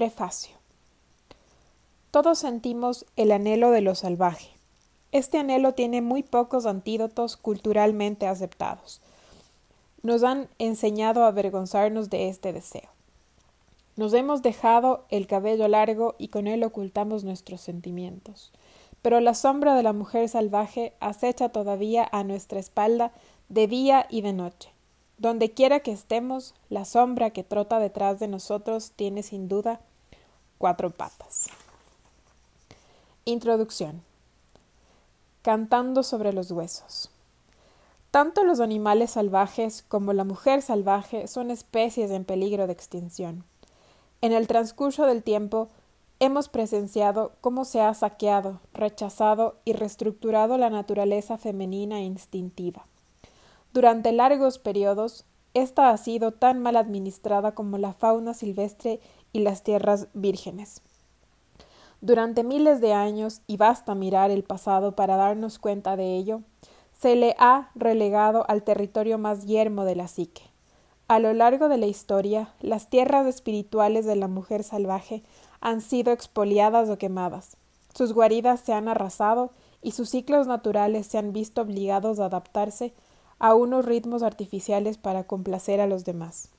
Prefacio. Todos sentimos el anhelo de lo salvaje. Este anhelo tiene muy pocos antídotos culturalmente aceptados. Nos han enseñado a avergonzarnos de este deseo. Nos hemos dejado el cabello largo y con él ocultamos nuestros sentimientos. Pero la sombra de la mujer salvaje acecha todavía a nuestra espalda de día y de noche. Donde quiera que estemos, la sombra que trota detrás de nosotros tiene sin duda cuatro patas. Introducción. Cantando sobre los huesos. Tanto los animales salvajes como la mujer salvaje son especies en peligro de extinción. En el transcurso del tiempo hemos presenciado cómo se ha saqueado, rechazado y reestructurado la naturaleza femenina e instintiva. Durante largos periodos, esta ha sido tan mal administrada como la fauna silvestre y las tierras vírgenes. Durante miles de años, y basta mirar el pasado para darnos cuenta de ello, se le ha relegado al territorio más yermo de la psique. A lo largo de la historia, las tierras espirituales de la mujer salvaje han sido expoliadas o quemadas. Sus guaridas se han arrasado y sus ciclos naturales se han visto obligados a adaptarse a unos ritmos artificiales para complacer a los demás.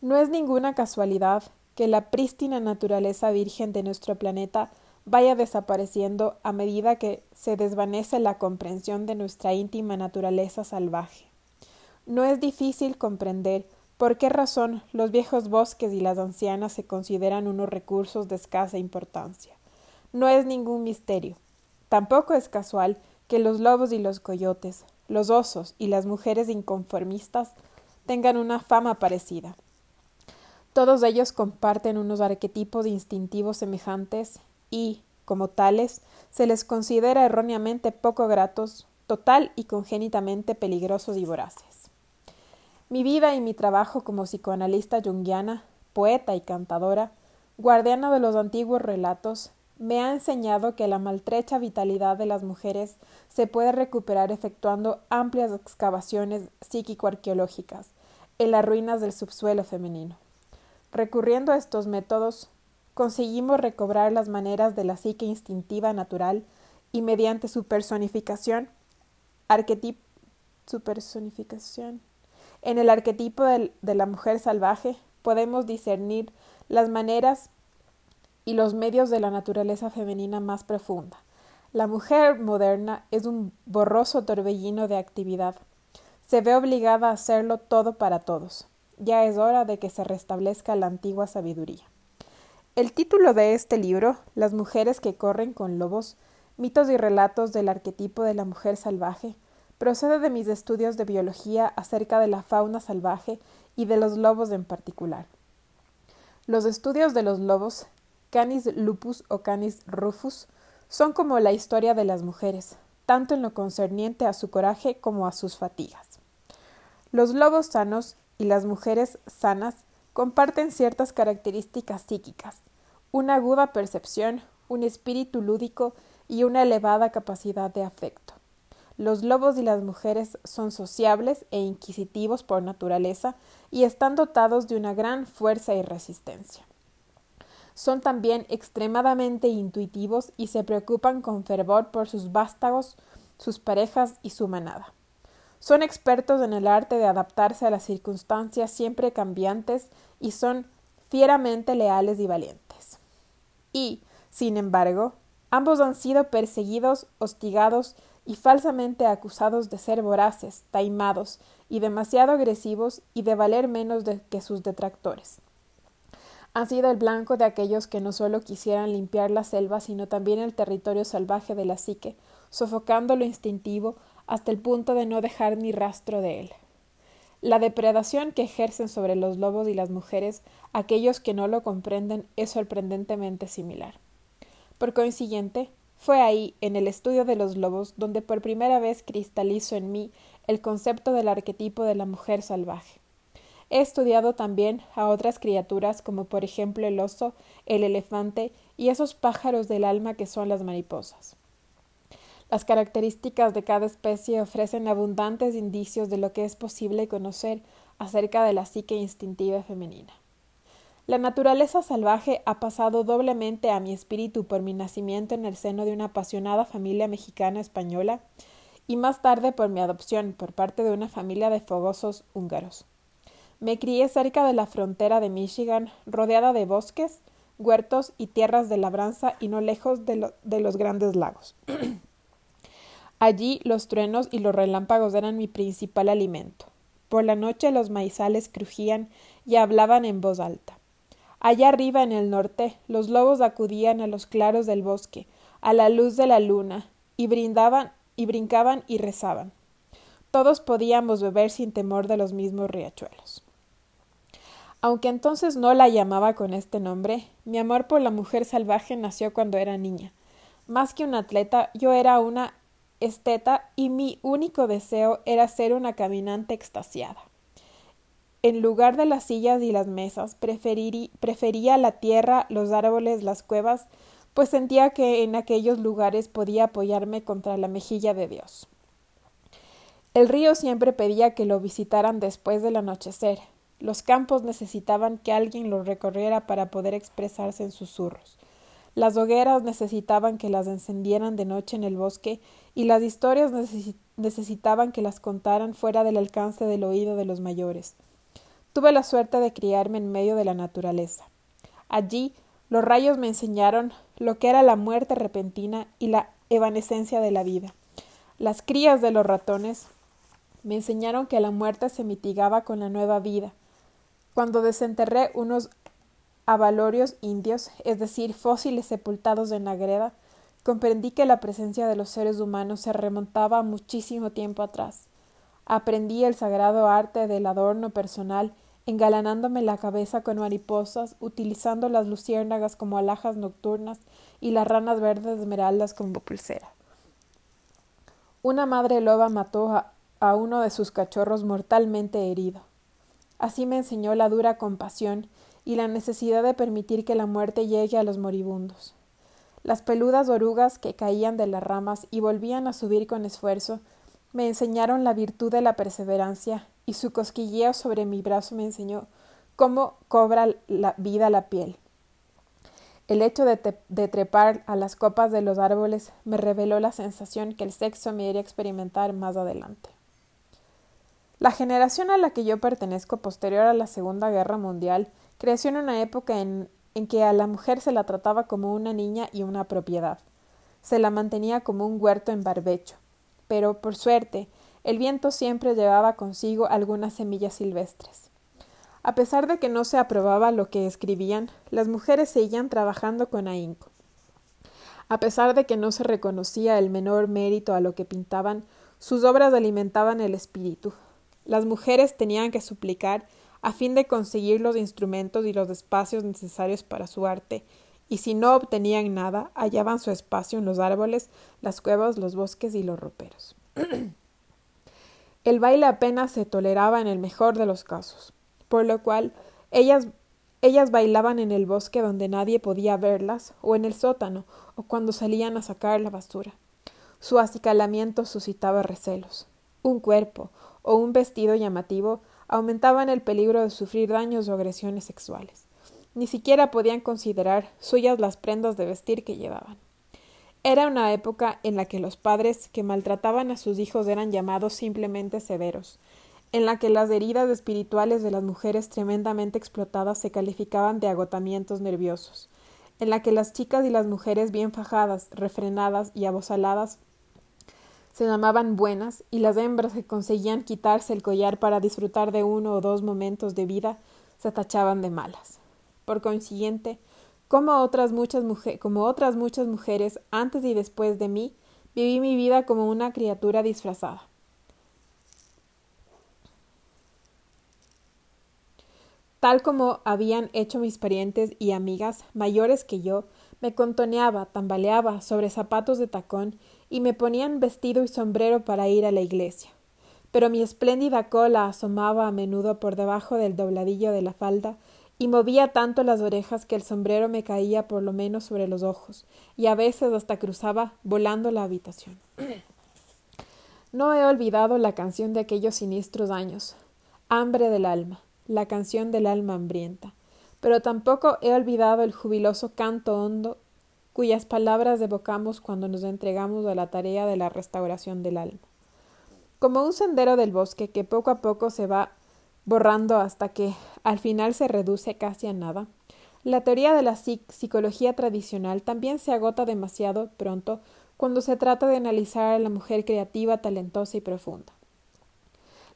No es ninguna casualidad que la prístina naturaleza virgen de nuestro planeta vaya desapareciendo a medida que se desvanece la comprensión de nuestra íntima naturaleza salvaje. No es difícil comprender por qué razón los viejos bosques y las ancianas se consideran unos recursos de escasa importancia. No es ningún misterio. Tampoco es casual que los lobos y los coyotes, los osos y las mujeres inconformistas tengan una fama parecida. Todos ellos comparten unos arquetipos instintivos semejantes y, como tales, se les considera erróneamente poco gratos, total y congénitamente peligrosos y voraces. Mi vida y mi trabajo como psicoanalista junguiana, poeta y cantadora, guardiana de los antiguos relatos, me ha enseñado que la maltrecha vitalidad de las mujeres se puede recuperar efectuando amplias excavaciones psíquico-arqueológicas en las ruinas del subsuelo femenino. Recurriendo a estos métodos, conseguimos recobrar las maneras de la psique instintiva natural y mediante su personificación, su personificación en el arquetipo de la mujer salvaje podemos discernir las maneras y los medios de la naturaleza femenina más profunda. La mujer moderna es un borroso torbellino de actividad. Se ve obligada a hacerlo todo para todos. Ya es hora de que se restablezca la antigua sabiduría. El título de este libro, Las mujeres que corren con lobos, mitos y relatos del arquetipo de la mujer salvaje, procede de mis estudios de biología acerca de la fauna salvaje y de los lobos en particular. Los estudios de los lobos Canis lupus o Canis rufus son como la historia de las mujeres, tanto en lo concerniente a su coraje como a sus fatigas. Los lobos sanos y las mujeres sanas comparten ciertas características psíquicas, una aguda percepción, un espíritu lúdico y una elevada capacidad de afecto. Los lobos y las mujeres son sociables e inquisitivos por naturaleza y están dotados de una gran fuerza y resistencia son también extremadamente intuitivos y se preocupan con fervor por sus vástagos, sus parejas y su manada. Son expertos en el arte de adaptarse a las circunstancias siempre cambiantes y son fieramente leales y valientes. Y, sin embargo, ambos han sido perseguidos, hostigados y falsamente acusados de ser voraces, taimados y demasiado agresivos y de valer menos que sus detractores han sido el blanco de aquellos que no solo quisieran limpiar la selva, sino también el territorio salvaje de la psique, sofocando lo instintivo hasta el punto de no dejar ni rastro de él. La depredación que ejercen sobre los lobos y las mujeres aquellos que no lo comprenden es sorprendentemente similar. Por consiguiente, fue ahí, en el estudio de los lobos, donde por primera vez cristalizo en mí el concepto del arquetipo de la mujer salvaje. He estudiado también a otras criaturas como por ejemplo el oso, el elefante y esos pájaros del alma que son las mariposas. Las características de cada especie ofrecen abundantes indicios de lo que es posible conocer acerca de la psique instintiva femenina. La naturaleza salvaje ha pasado doblemente a mi espíritu por mi nacimiento en el seno de una apasionada familia mexicana española y más tarde por mi adopción por parte de una familia de fogosos húngaros. Me crié cerca de la frontera de Michigan, rodeada de bosques, huertos y tierras de labranza y no lejos de, de los grandes lagos. Allí los truenos y los relámpagos eran mi principal alimento. Por la noche los maizales crujían y hablaban en voz alta. Allá arriba en el norte los lobos acudían a los claros del bosque, a la luz de la luna, y brindaban y brincaban y rezaban. Todos podíamos beber sin temor de los mismos riachuelos. Aunque entonces no la llamaba con este nombre, mi amor por la mujer salvaje nació cuando era niña. Más que un atleta, yo era una esteta y mi único deseo era ser una caminante extasiada. En lugar de las sillas y las mesas, prefería la tierra, los árboles, las cuevas, pues sentía que en aquellos lugares podía apoyarme contra la mejilla de Dios. El río siempre pedía que lo visitaran después del anochecer. Los campos necesitaban que alguien los recorriera para poder expresarse en susurros. Las hogueras necesitaban que las encendieran de noche en el bosque y las historias necesitaban que las contaran fuera del alcance del oído de los mayores. Tuve la suerte de criarme en medio de la naturaleza. Allí los rayos me enseñaron lo que era la muerte repentina y la evanescencia de la vida. Las crías de los ratones me enseñaron que la muerte se mitigaba con la nueva vida. Cuando desenterré unos avalorios indios, es decir, fósiles sepultados en la greda, comprendí que la presencia de los seres humanos se remontaba muchísimo tiempo atrás. Aprendí el sagrado arte del adorno personal, engalanándome la cabeza con mariposas, utilizando las luciérnagas como alhajas nocturnas y las ranas verdes esmeraldas como pulsera. Una madre loba mató a, a uno de sus cachorros mortalmente herido. Así me enseñó la dura compasión y la necesidad de permitir que la muerte llegue a los moribundos. Las peludas orugas que caían de las ramas y volvían a subir con esfuerzo me enseñaron la virtud de la perseverancia y su cosquilleo sobre mi brazo me enseñó cómo cobra la vida la piel. El hecho de, trepar a las copas de los árboles me reveló la sensación que el sexo me iría a experimentar más adelante. La generación a la que yo pertenezco posterior a la Segunda Guerra Mundial creció en una época en en que a la mujer se la trataba como una niña y una propiedad. Se la mantenía como un huerto en barbecho. Pero, por suerte, el viento siempre llevaba consigo algunas semillas silvestres. A pesar de que no se aprobaba lo que escribían, las mujeres seguían trabajando con ahínco. A pesar de que no se reconocía el menor mérito a lo que pintaban, sus obras alimentaban el espíritu. Las mujeres tenían que suplicar a fin de conseguir los instrumentos y los espacios necesarios para su arte, y si no obtenían nada, hallaban su espacio en los árboles, las cuevas, los bosques y los roperos. el baile apenas se toleraba en el mejor de los casos, por lo cual ellas ellas bailaban en el bosque donde nadie podía verlas, o en el sótano, o cuando salían a sacar la basura. Su acicalamiento suscitaba recelos. Un cuerpo o un vestido llamativo aumentaban el peligro de sufrir daños o agresiones sexuales. Ni siquiera podían considerar suyas las prendas de vestir que llevaban. Era una época en la que los padres que maltrataban a sus hijos eran llamados simplemente severos, en la que las heridas espirituales de las mujeres tremendamente explotadas se calificaban de agotamientos nerviosos, en la que las chicas y las mujeres bien fajadas, refrenadas y abosaladas se llamaban buenas y las hembras que conseguían quitarse el collar para disfrutar de uno o dos momentos de vida se tachaban de malas. Por consiguiente, como otras muchas, como otras muchas mujeres antes y después de mí, viví mi vida como una criatura disfrazada. Tal como habían hecho mis parientes y amigas mayores que yo, me contoneaba, tambaleaba sobre zapatos de tacón y me ponían vestido y sombrero para ir a la iglesia. Pero mi espléndida cola asomaba a menudo por debajo del dobladillo de la falda y movía tanto las orejas que el sombrero me caía por lo menos sobre los ojos, y a veces hasta cruzaba volando la habitación. No he olvidado la canción de aquellos siniestros años, Hambre del alma, la canción del alma hambrienta. pero tampoco he olvidado el jubiloso canto hondo cuyas palabras evocamos cuando nos entregamos a la tarea de la restauración del alma. Como un sendero del bosque que poco a poco se va borrando hasta que al final se reduce casi a nada, la teoría de la psicología tradicional también se agota demasiado pronto cuando se trata de analizar a la mujer creativa, talentosa y profunda.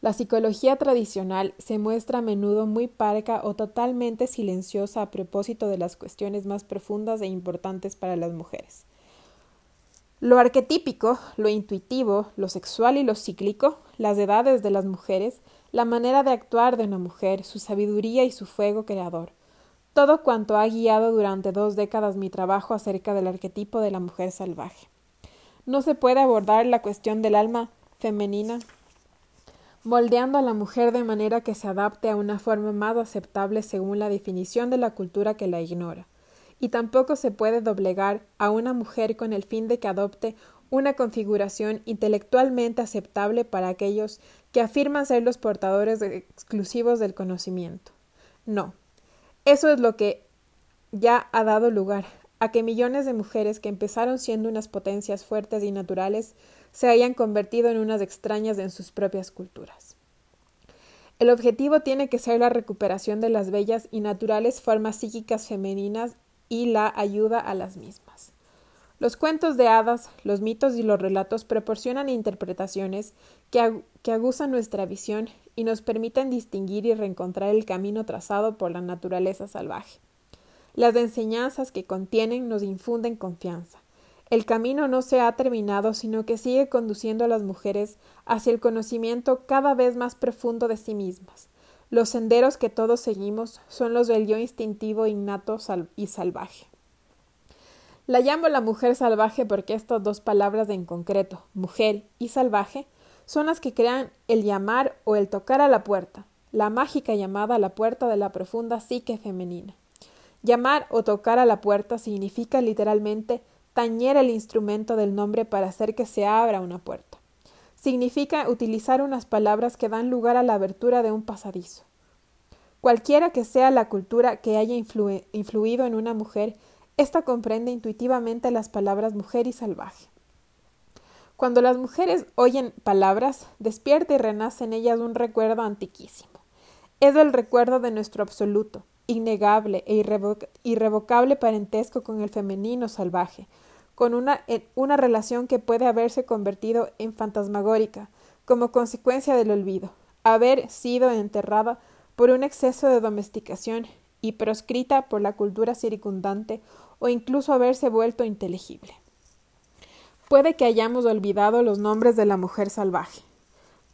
La psicología tradicional se muestra a menudo muy parca o totalmente silenciosa a propósito de las cuestiones más profundas e importantes para las mujeres. Lo arquetípico, lo intuitivo, lo sexual y lo cíclico, las edades de las mujeres, la manera de actuar de una mujer, su sabiduría y su fuego creador, todo cuanto ha guiado durante dos décadas mi trabajo acerca del arquetipo de la mujer salvaje. No se puede abordar la cuestión del alma femenina moldeando a la mujer de manera que se adapte a una forma más aceptable según la definición de la cultura que la ignora. Y tampoco se puede doblegar a una mujer con el fin de que adopte una configuración intelectualmente aceptable para aquellos que afirman ser los portadores exclusivos del conocimiento. No. Eso es lo que ya ha dado lugar a que millones de mujeres que empezaron siendo unas potencias fuertes y naturales se hayan convertido en unas extrañas en sus propias culturas. El objetivo tiene que ser la recuperación de las bellas y naturales formas psíquicas femeninas y la ayuda a las mismas. Los cuentos de hadas, los mitos y los relatos proporcionan interpretaciones que, que aguzan nuestra visión y nos permiten distinguir y reencontrar el camino trazado por la naturaleza salvaje. Las enseñanzas que contienen nos infunden confianza, el camino no se ha terminado, sino que sigue conduciendo a las mujeres hacia el conocimiento cada vez más profundo de sí mismas. Los senderos que todos seguimos son los del yo instintivo, innato y salvaje. La llamo la mujer salvaje porque estas dos palabras en concreto, mujer y salvaje, son las que crean el llamar o el tocar a la puerta, la mágica llamada a la puerta de la profunda psique femenina. Llamar o tocar a la puerta significa literalmente tañer el instrumento del nombre para hacer que se abra una puerta. Significa utilizar unas palabras que dan lugar a la abertura de un pasadizo. Cualquiera que sea la cultura que haya influido en una mujer, ésta comprende intuitivamente las palabras mujer y salvaje. Cuando las mujeres oyen palabras, despierta y renace en ellas un recuerdo antiquísimo. Es el recuerdo de nuestro absoluto, innegable e irrevocable parentesco con el femenino salvaje, con una, una relación que puede haberse convertido en fantasmagórica, como consecuencia del olvido, haber sido enterrada por un exceso de domesticación y proscrita por la cultura circundante o incluso haberse vuelto inteligible. Puede que hayamos olvidado los nombres de la mujer salvaje.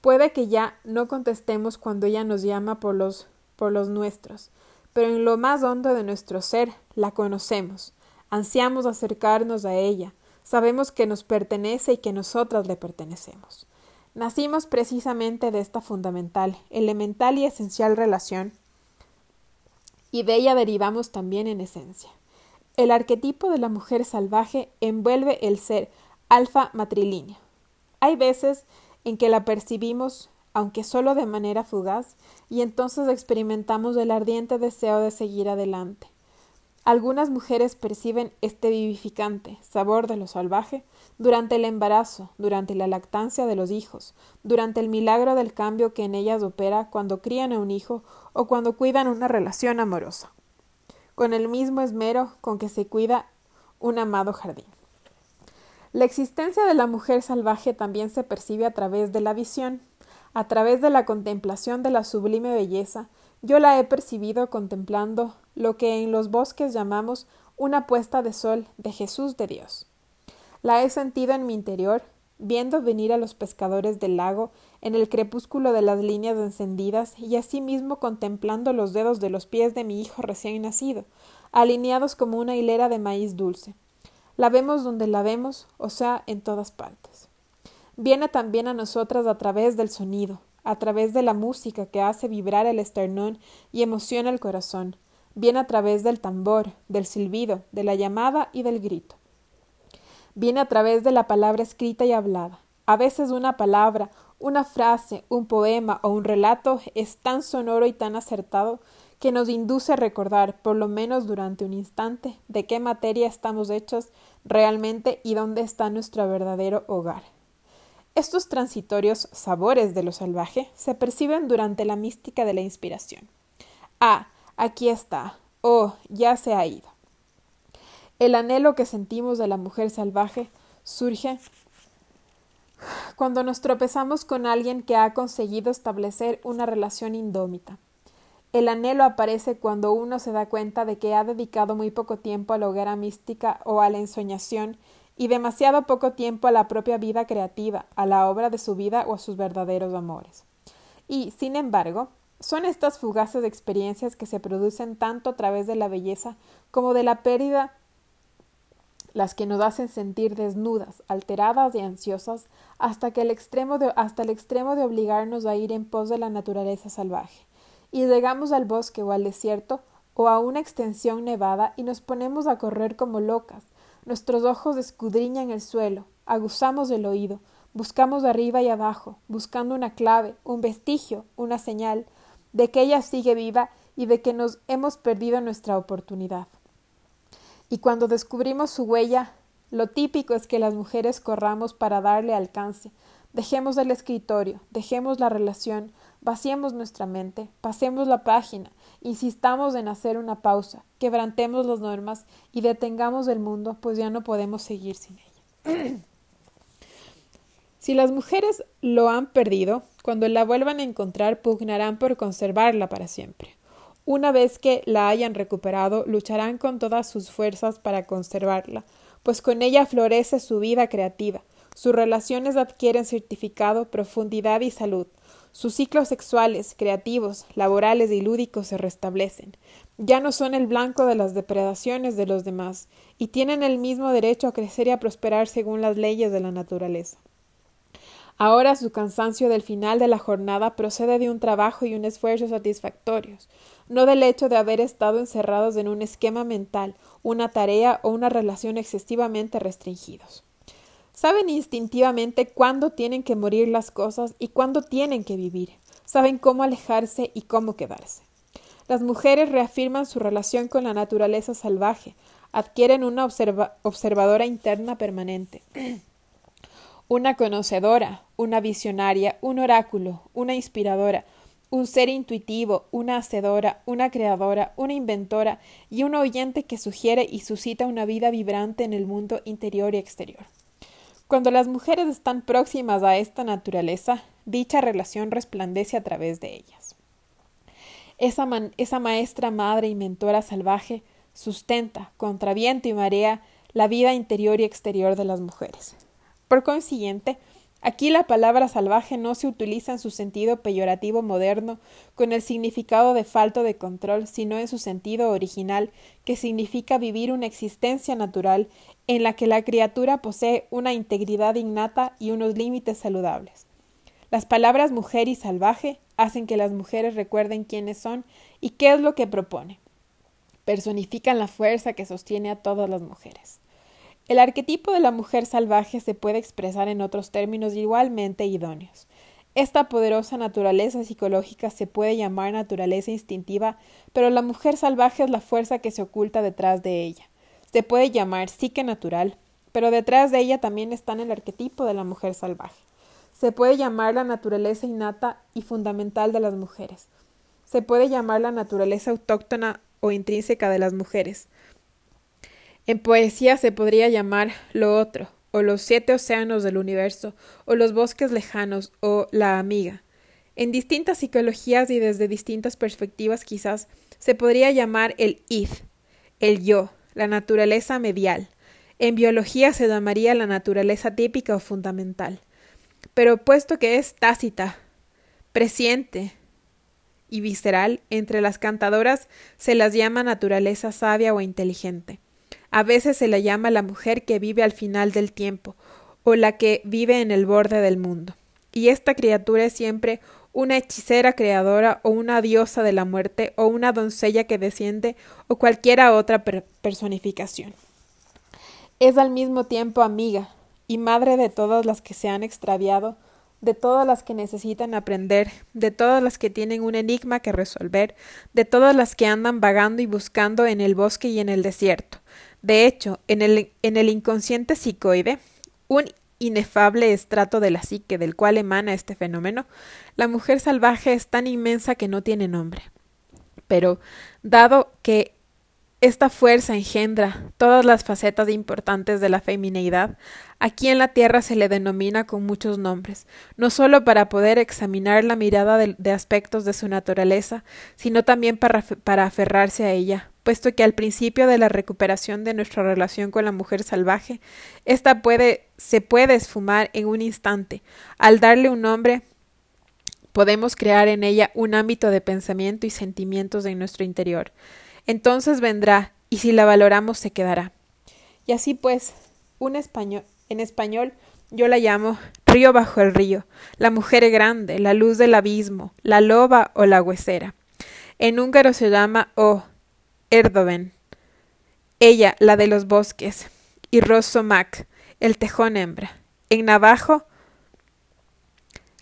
Puede que ya no contestemos cuando ella nos llama por los, por los nuestros, pero en lo más hondo de nuestro ser la conocemos, ansiamos acercarnos a ella, sabemos que nos pertenece y que nosotras le pertenecemos. Nacimos precisamente de esta fundamental, elemental y esencial relación, y de ella derivamos también en esencia. El arquetipo de la mujer salvaje envuelve el ser alfa matrilínea. Hay veces en que la percibimos, aunque solo de manera fugaz, y entonces experimentamos el ardiente deseo de seguir adelante. Algunas mujeres perciben este vivificante sabor de lo salvaje durante el embarazo, durante la lactancia de los hijos, durante el milagro del cambio que en ellas opera cuando crían a un hijo o cuando cuidan una relación amorosa, con el mismo esmero con que se cuida un amado jardín. La existencia de la mujer salvaje también se percibe a través de la visión, a través de la contemplación de la sublime belleza yo la he percibido contemplando lo que en los bosques llamamos una puesta de sol de Jesús de Dios. La he sentido en mi interior, viendo venir a los pescadores del lago en el crepúsculo de las líneas encendidas y asimismo contemplando los dedos de los pies de mi hijo recién nacido, alineados como una hilera de maíz dulce. La vemos donde la vemos, o sea, en todas partes. Viene también a nosotras a través del sonido, a través de la música que hace vibrar el esternón y emociona el corazón, viene a través del tambor, del silbido, de la llamada y del grito. Viene a través de la palabra escrita y hablada. A veces una palabra, una frase, un poema o un relato es tan sonoro y tan acertado que nos induce a recordar, por lo menos durante un instante, de qué materia estamos hechos realmente y dónde está nuestro verdadero hogar. Estos transitorios sabores de lo salvaje se perciben durante la mística de la inspiración. Ah, aquí está. Oh, ya se ha ido. El anhelo que sentimos de la mujer salvaje surge cuando nos tropezamos con alguien que ha conseguido establecer una relación indómita. El anhelo aparece cuando uno se da cuenta de que ha dedicado muy poco tiempo a la hoguera mística o a la ensoñación y demasiado poco tiempo a la propia vida creativa, a la obra de su vida o a sus verdaderos amores. Y, sin embargo, son estas fugaces experiencias que se producen tanto a través de la belleza como de la pérdida las que nos hacen sentir desnudas, alteradas y ansiosas hasta, que el extremo de, hasta el extremo de obligarnos a ir en pos de la naturaleza salvaje. Y llegamos al bosque o al desierto o a una extensión nevada y nos ponemos a correr como locas. Nuestros ojos escudriñan el suelo, aguzamos el oído, buscamos arriba y abajo, buscando una clave, un vestigio, una señal de que ella sigue viva y de que nos hemos perdido nuestra oportunidad. Y cuando descubrimos su huella, lo típico es que las mujeres corramos para darle alcance. Dejemos el escritorio, dejemos la relación, vaciemos nuestra mente, pasemos la página, insistamos en hacer una pausa, quebrantemos las normas y detengamos el mundo, pues ya no podemos seguir sin ella. si las mujeres lo han perdido, cuando la vuelvan a encontrar pugnarán por conservarla para siempre. Una vez que la hayan recuperado, lucharán con todas sus fuerzas para conservarla, pues con ella florece su vida creativa, sus relaciones adquieren certificado, profundidad y salud, sus ciclos sexuales, creativos, laborales y lúdicos se restablecen. Ya no son el blanco de las depredaciones de los demás, y tienen el mismo derecho a crecer y a prosperar según las leyes de la naturaleza. Ahora su cansancio del final de la jornada procede de un trabajo y un esfuerzo satisfactorios, no del hecho de haber estado encerrados en un esquema mental, una tarea o una relación excesivamente restringidos. Saben instintivamente cuándo tienen que morir las cosas y cuándo tienen que vivir. Saben cómo alejarse y cómo quedarse. Las mujeres reafirman su relación con la naturaleza salvaje, adquieren una observadora interna permanente una conocedora, una visionaria, un oráculo, una inspiradora, un ser intuitivo, una hacedora, una creadora, una inventora y un oyente que sugiere y suscita una vida vibrante en el mundo interior y exterior. Cuando las mujeres están próximas a esta naturaleza, dicha relación resplandece a través de ellas. Esa, maestra madre y mentora salvaje sustenta, contra viento y marea, la vida interior y exterior de las mujeres. Por consiguiente, aquí la palabra salvaje no se utiliza en su sentido peyorativo moderno con el significado de falto de control, sino en su sentido original, que significa vivir una existencia natural en la que la criatura posee una integridad innata y unos límites saludables. Las palabras mujer y salvaje hacen que las mujeres recuerden quiénes son y qué es lo que propone. Personifican la fuerza que sostiene a todas las mujeres. El arquetipo de la mujer salvaje se puede expresar en otros términos igualmente idóneos. Esta poderosa naturaleza psicológica se puede llamar naturaleza instintiva, pero la mujer salvaje es la fuerza que se oculta detrás de ella. Se puede llamar psique natural, pero detrás de ella también está el arquetipo de la mujer salvaje. Se puede llamar la naturaleza innata y fundamental de las mujeres. Se puede llamar la naturaleza autóctona o intrínseca de las mujeres. En poesía se podría llamar lo otro, o los siete océanos del universo, o los bosques lejanos, o la amiga. En distintas psicologías y desde distintas perspectivas quizás se podría llamar el id, el yo, la naturaleza medial. En biología se llamaría la naturaleza típica o fundamental. Pero puesto que es tácita, presiente y visceral, entre las cantadoras se las llama naturaleza sabia o inteligente. A veces se la llama la mujer que vive al final del tiempo, o la que vive en el borde del mundo. Y esta criatura es siempre una hechicera creadora o una diosa de la muerte o una doncella que desciende o cualquiera otra personificación. Es al mismo tiempo amiga y madre de todas las que se han extraviado de todas las que necesitan aprender, de todas las que tienen un enigma que resolver, de todas las que andan vagando y buscando en el bosque y en el desierto. De hecho, en el, en el inconsciente psicoide, un inefable estrato de la psique del cual emana este fenómeno, la mujer salvaje es tan inmensa que no tiene nombre. Pero, dado que esta fuerza engendra todas las facetas importantes de la femineidad. Aquí en la Tierra se le denomina con muchos nombres, no solo para poder examinar la mirada de, aspectos de su naturaleza, sino también para, para aferrarse a ella, puesto que al principio de la recuperación de nuestra relación con la mujer salvaje, ésta puede, se puede esfumar en un instante. Al darle un nombre, podemos crear en ella un ámbito de pensamiento y sentimientos en nuestro interior entonces vendrá, y si la valoramos se quedará. Y así pues, un español, en español yo la llamo río bajo el río, la mujer grande, la luz del abismo, la loba o la huesera. En húngaro se llama O Erdoven, ella la de los bosques, y Rosomac, el tejón hembra. En navajo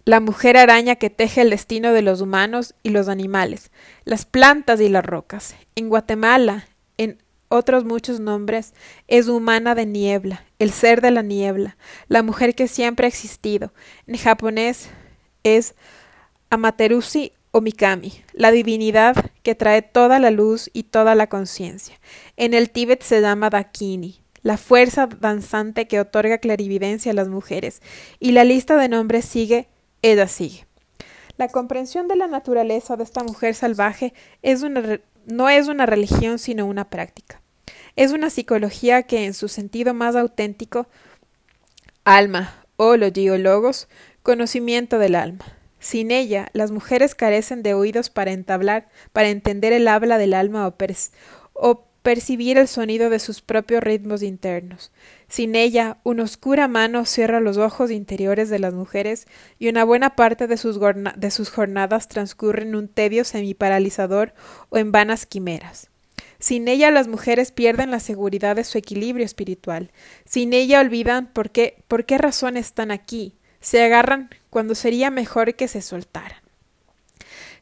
la mujer araña que teje el destino de los humanos y los animales, las plantas y las rocas. En Guatemala, en otros muchos nombres, es humana de niebla, el ser de la niebla, la mujer que siempre ha existido. En japonés es Amaterusi o Mikami, la divinidad que trae toda la luz y toda la conciencia. En el Tíbet se llama Dakini, la fuerza danzante que otorga clarividencia a las mujeres, y la lista de nombres sigue ella sigue. La comprensión de la naturaleza de esta mujer salvaje es una, no es una religión sino una práctica. Es una psicología que en su sentido más auténtico, alma, o logos, conocimiento del alma. Sin ella, las mujeres carecen de oídos para entablar, para entender el habla del alma o, o percibir el sonido de sus propios ritmos internos. Sin ella, una oscura mano cierra los ojos interiores de las mujeres y una buena parte de sus, jornadas transcurre en un tedio semiparalizador o en vanas quimeras. Sin ella las mujeres pierden la seguridad de su equilibrio espiritual. Sin ella olvidan por qué, por qué razón están aquí. Se agarran cuando sería mejor que se soltaran.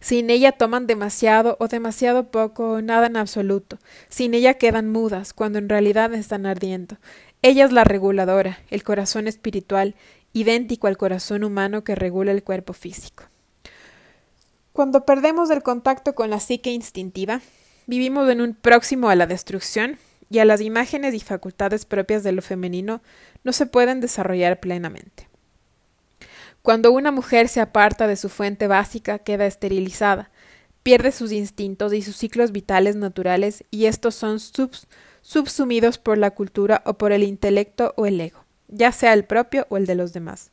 Sin ella toman demasiado o demasiado poco o nada en absoluto. Sin ella quedan mudas cuando en realidad están ardiendo. Ella es la reguladora, el corazón espiritual, idéntico al corazón humano que regula el cuerpo físico. Cuando perdemos el contacto con la psique instintiva, vivimos en un próximo a la destrucción y a las imágenes y facultades propias de lo femenino no se pueden desarrollar plenamente. Cuando una mujer se aparta de su fuente básica, queda esterilizada, pierde sus instintos y sus ciclos vitales naturales y estos son subs subsumidos por la cultura o por el intelecto o el ego, ya sea el propio o el de los demás.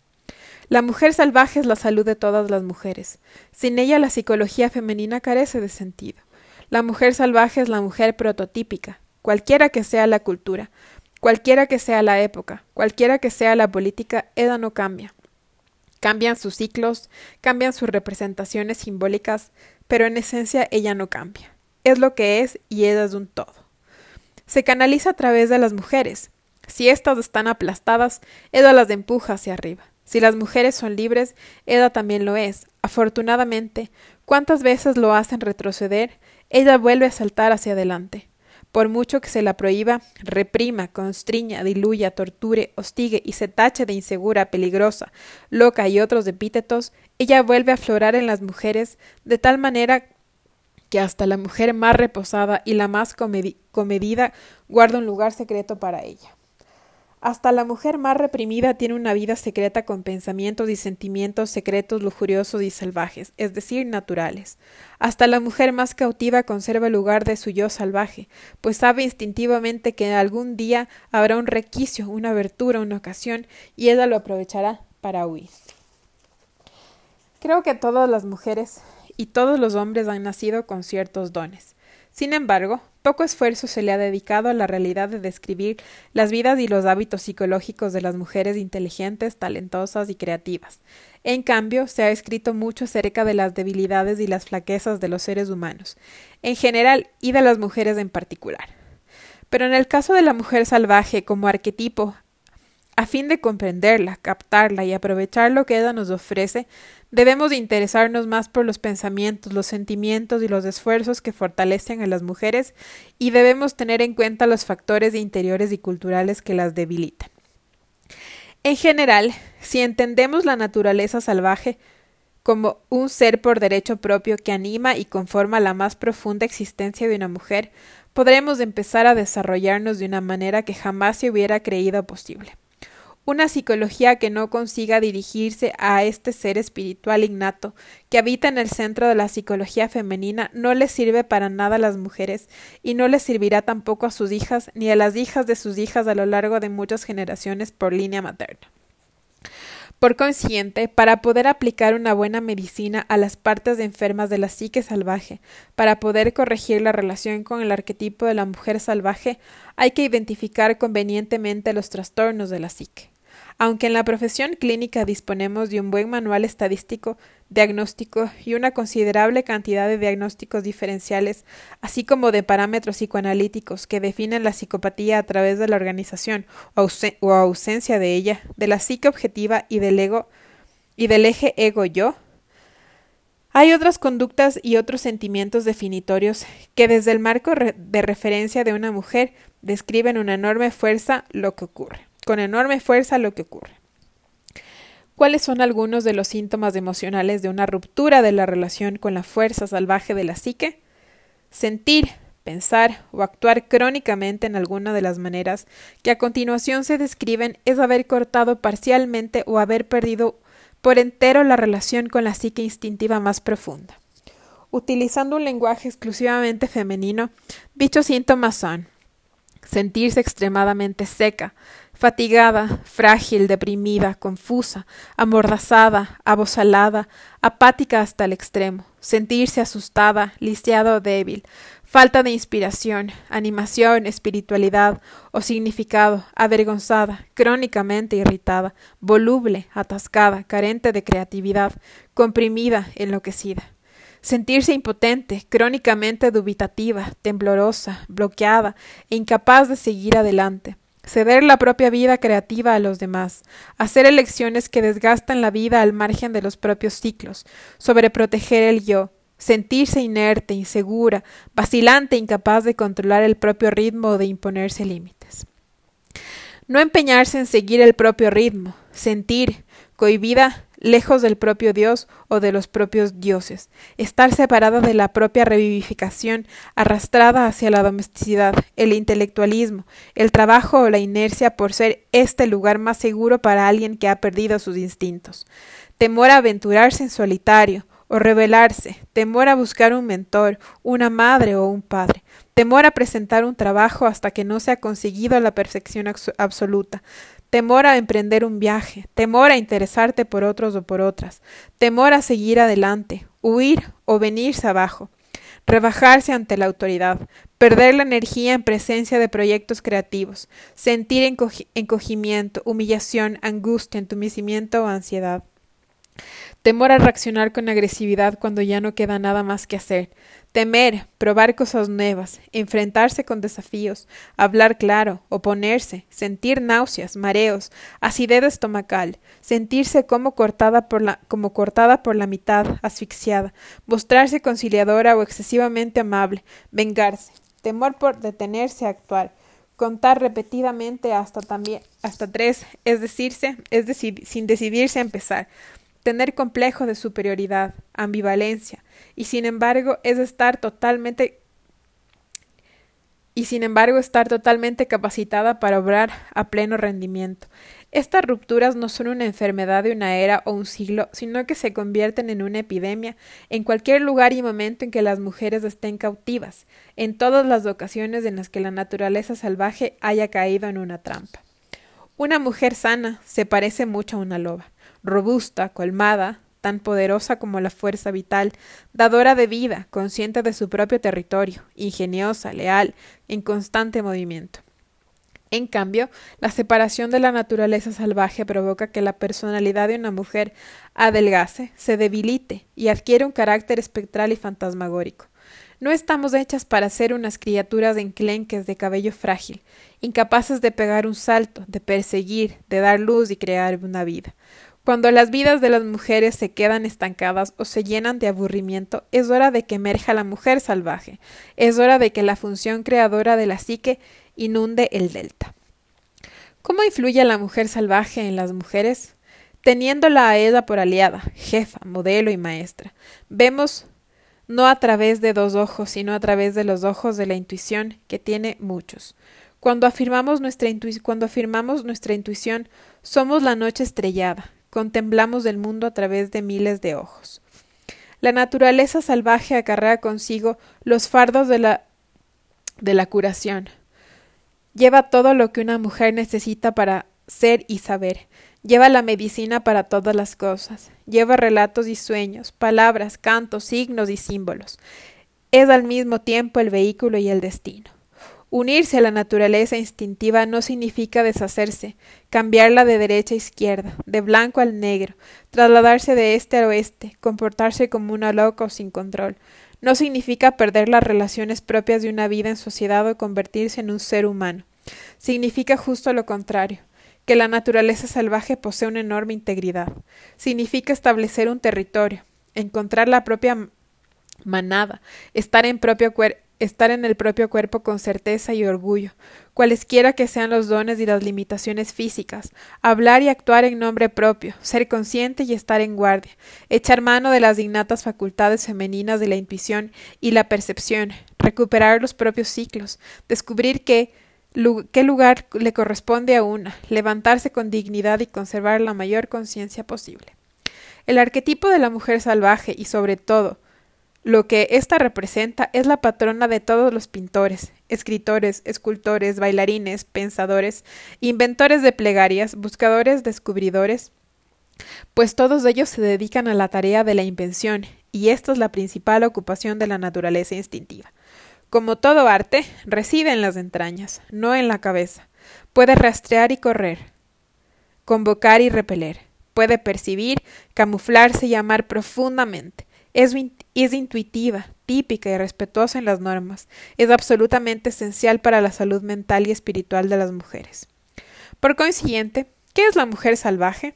La mujer salvaje es la salud de todas las mujeres. Sin ella la psicología femenina carece de sentido. La mujer salvaje es la mujer prototípica, cualquiera que sea la cultura, cualquiera que sea la época, cualquiera que sea la política, ella no cambia. Cambian sus ciclos, cambian sus representaciones simbólicas, pero en esencia ella no cambia. Es lo que es y ella es un todo se canaliza a través de las mujeres. Si éstas están aplastadas, Eda las empuja hacia arriba. Si las mujeres son libres, Eda también lo es. Afortunadamente, cuántas veces lo hacen retroceder, ella vuelve a saltar hacia adelante. Por mucho que se la prohíba, reprima, constriña, diluya, torture, hostigue y se tache de insegura, peligrosa, loca y otros epítetos, ella vuelve a florar en las mujeres de tal manera que hasta la mujer más reposada y la más comedida guarda un lugar secreto para ella. Hasta la mujer más reprimida tiene una vida secreta con pensamientos y sentimientos secretos, lujuriosos y salvajes, es decir, naturales. Hasta la mujer más cautiva conserva el lugar de su yo salvaje, pues sabe instintivamente que algún día habrá un requicio, una abertura, una ocasión, y ella lo aprovechará para huir. Creo que todas las mujeres y todos los hombres han nacido con ciertos dones. Sin embargo, poco esfuerzo se le ha dedicado a la realidad de describir las vidas y los hábitos psicológicos de las mujeres inteligentes, talentosas y creativas. En cambio, se ha escrito mucho acerca de las debilidades y las flaquezas de los seres humanos, en general y de las mujeres en particular. Pero en el caso de la mujer salvaje como arquetipo A fin de comprenderla, captarla y aprovechar lo que ella nos ofrece, debemos interesarnos más por los pensamientos, los sentimientos y los esfuerzos que fortalecen a las mujeres y debemos tener en cuenta los factores interiores y culturales que las debilitan. En general, si entendemos la naturaleza salvaje como un ser por derecho propio que anima y conforma la más profunda existencia de una mujer, podremos empezar a desarrollarnos de una manera que jamás se hubiera creído posible. Una psicología que no consiga dirigirse a este ser espiritual innato que habita en el centro de la psicología femenina no le sirve para nada a las mujeres y no le servirá tampoco a sus hijas ni a las hijas de sus hijas a lo largo de muchas generaciones por línea materna. Por consiguiente, para poder aplicar una buena medicina a las partes enfermas de la psique salvaje, para poder corregir la relación con el arquetipo de la mujer salvaje, hay que identificar convenientemente los trastornos de la psique. Aunque en la profesión clínica disponemos de un buen manual estadístico, diagnóstico y una considerable cantidad de diagnósticos diferenciales, así como de parámetros psicoanalíticos que definen la psicopatía a través de la organización o, ausencia de ella, de la psique objetiva y del ego y del eje ego-yo, hay otras conductas y otros sentimientos definitorios que desde el marco de referencia de una mujer describen una enorme fuerza lo que ocurre con enorme fuerza lo que ocurre. ¿Cuáles son algunos de los síntomas emocionales de una ruptura de la relación con la fuerza salvaje de la psique? Sentir, pensar o actuar crónicamente en alguna de las maneras que a continuación se describen es haber cortado parcialmente o haber perdido por entero la relación con la psique instintiva más profunda. Utilizando un lenguaje exclusivamente femenino, dichos síntomas son sentirse extremadamente seca, fatigada, frágil, deprimida, confusa, amordazada, abosalada, apática hasta el extremo, sentirse asustada, lisiada o débil, falta de inspiración, animación, espiritualidad o significado, avergonzada, crónicamente irritada, voluble, atascada, carente de creatividad, comprimida, enloquecida. Sentirse impotente, crónicamente dubitativa, temblorosa, bloqueada e incapaz de seguir adelante, ceder la propia vida creativa a los demás, hacer elecciones que desgastan la vida al margen de los propios ciclos, sobreproteger el yo, sentirse inerte, insegura, vacilante, incapaz de controlar el propio ritmo o de imponerse límites. No empeñarse en seguir el propio ritmo, sentir, cohibida lejos del propio Dios o de los propios dioses, estar separada de la propia revivificación, arrastrada hacia la domesticidad, el intelectualismo, el trabajo o la inercia por ser este lugar más seguro para alguien que ha perdido sus instintos, temor a aventurarse en solitario, o rebelarse, temor a buscar un mentor, una madre o un padre, temor a presentar un trabajo hasta que no se ha conseguido la perfección absoluta, temor a emprender un viaje, temor a interesarte por otros o por otras, temor a seguir adelante, huir o venirse abajo, rebajarse ante la autoridad, perder la energía en presencia de proyectos creativos, sentir encogimiento, humillación, angustia, entumecimiento o ansiedad. Temor a reaccionar con agresividad cuando ya no queda nada más que hacer, Temer, probar cosas nuevas, enfrentarse con desafíos, hablar claro, oponerse, sentir náuseas, mareos, acidez estomacal, sentirse como cortada por la, como cortada por la mitad, asfixiada, mostrarse conciliadora o excesivamente amable, vengarse, temor por detenerse a actuar, contar repetidamente hasta también hasta tres, es decirse, es decir, sin decidirse a empezar, tener complejo de superioridad, ambivalencia, y sin embargo es estar totalmente y sin embargo estar totalmente capacitada para obrar a pleno rendimiento. Estas rupturas no son una enfermedad de una era o un siglo, sino que se convierten en una epidemia en cualquier lugar y momento en que las mujeres estén cautivas, en todas las ocasiones en las que la naturaleza salvaje haya caído en una trampa. Una mujer sana se parece mucho a una loba robusta, colmada, tan poderosa como la fuerza vital, dadora de vida, consciente de su propio territorio, ingeniosa, leal, en constante movimiento. En cambio, la separación de la naturaleza salvaje provoca que la personalidad de una mujer adelgace, se debilite y adquiere un carácter espectral y fantasmagórico. No estamos hechas para ser unas criaturas enclenques de cabello frágil, incapaces de pegar un salto, de perseguir, de dar luz y crear una vida. Cuando las vidas de las mujeres se quedan estancadas o se llenan de aburrimiento, es hora de que emerja la mujer salvaje, es hora de que la función creadora de la psique inunde el delta. ¿Cómo influye la mujer salvaje en las mujeres? Teniéndola a ella por aliada, jefa, modelo y maestra, vemos no a través de dos ojos, sino a través de los ojos de la intuición, que tiene muchos. Cuando afirmamos nuestra, cuando afirmamos nuestra intuición, somos la noche estrellada, contemplamos el mundo a través de miles de ojos. La naturaleza salvaje acarrea consigo los fardos de la, de la curación. Lleva todo lo que una mujer necesita para ser y saber, Lleva la medicina para todas las cosas, lleva relatos y sueños, palabras, cantos, signos y símbolos. Es al mismo tiempo el vehículo y el destino. Unirse a la naturaleza instintiva no significa deshacerse, cambiarla de derecha a izquierda, de blanco al negro, trasladarse de este al oeste, comportarse como una loca o sin control. No significa perder las relaciones propias de una vida en sociedad o convertirse en un ser humano. Significa justo lo contrario que la naturaleza salvaje posee una enorme integridad. Significa establecer un territorio, encontrar la propia manada, estar en, propio estar en el propio cuerpo con certeza y orgullo, cualesquiera que sean los dones y las limitaciones físicas, hablar y actuar en nombre propio, ser consciente y estar en guardia, echar mano de las innatas facultades femeninas de la intuición y la percepción, recuperar los propios ciclos, descubrir qué lugar le corresponde a una, levantarse con dignidad y conservar la mayor conciencia posible. El arquetipo de la mujer salvaje y sobre todo lo que ésta representa es la patrona de todos los pintores, escritores, escultores, bailarines, pensadores, inventores de plegarias, buscadores, descubridores, pues todos ellos se dedican a la tarea de la invención, y esta es la principal ocupación de la naturaleza instintiva. Como todo arte, reside en las entrañas, no en la cabeza. Puede rastrear y correr, convocar y repeler. Puede percibir, camuflarse y amar profundamente. Es, es, intuitiva, típica y respetuosa en las normas. Es absolutamente esencial para la salud mental y espiritual de las mujeres. Por consiguiente, ¿qué es la mujer salvaje?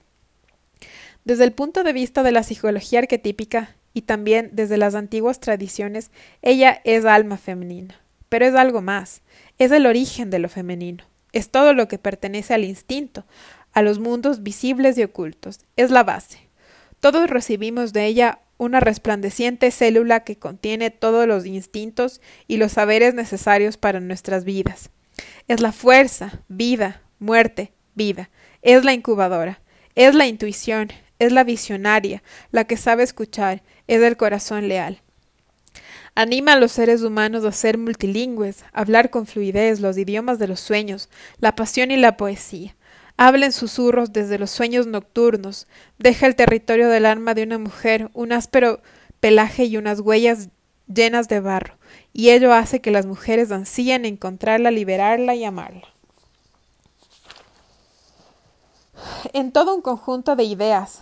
Desde el punto de vista de la psicología arquetípica, y también desde las antiguas tradiciones, ella es alma femenina. Pero es algo más, es el origen de lo femenino, es todo lo que pertenece al instinto, a los mundos visibles y ocultos, es la base. Todos recibimos de ella una resplandeciente célula que contiene todos los instintos y los saberes necesarios para nuestras vidas. Es la fuerza, vida, muerte, vida. Es la incubadora, es la intuición, es la visionaria, la que sabe escuchar, es el corazón leal. Anima a los seres humanos a ser multilingües, a hablar con fluidez los idiomas de los sueños, la pasión y la poesía. Habla en susurros desde los sueños nocturnos, deja el territorio del alma de una mujer un áspero pelaje y unas huellas llenas de barro, y ello hace que las mujeres ansíen encontrarla, liberarla y amarla. En todo un conjunto de ideas,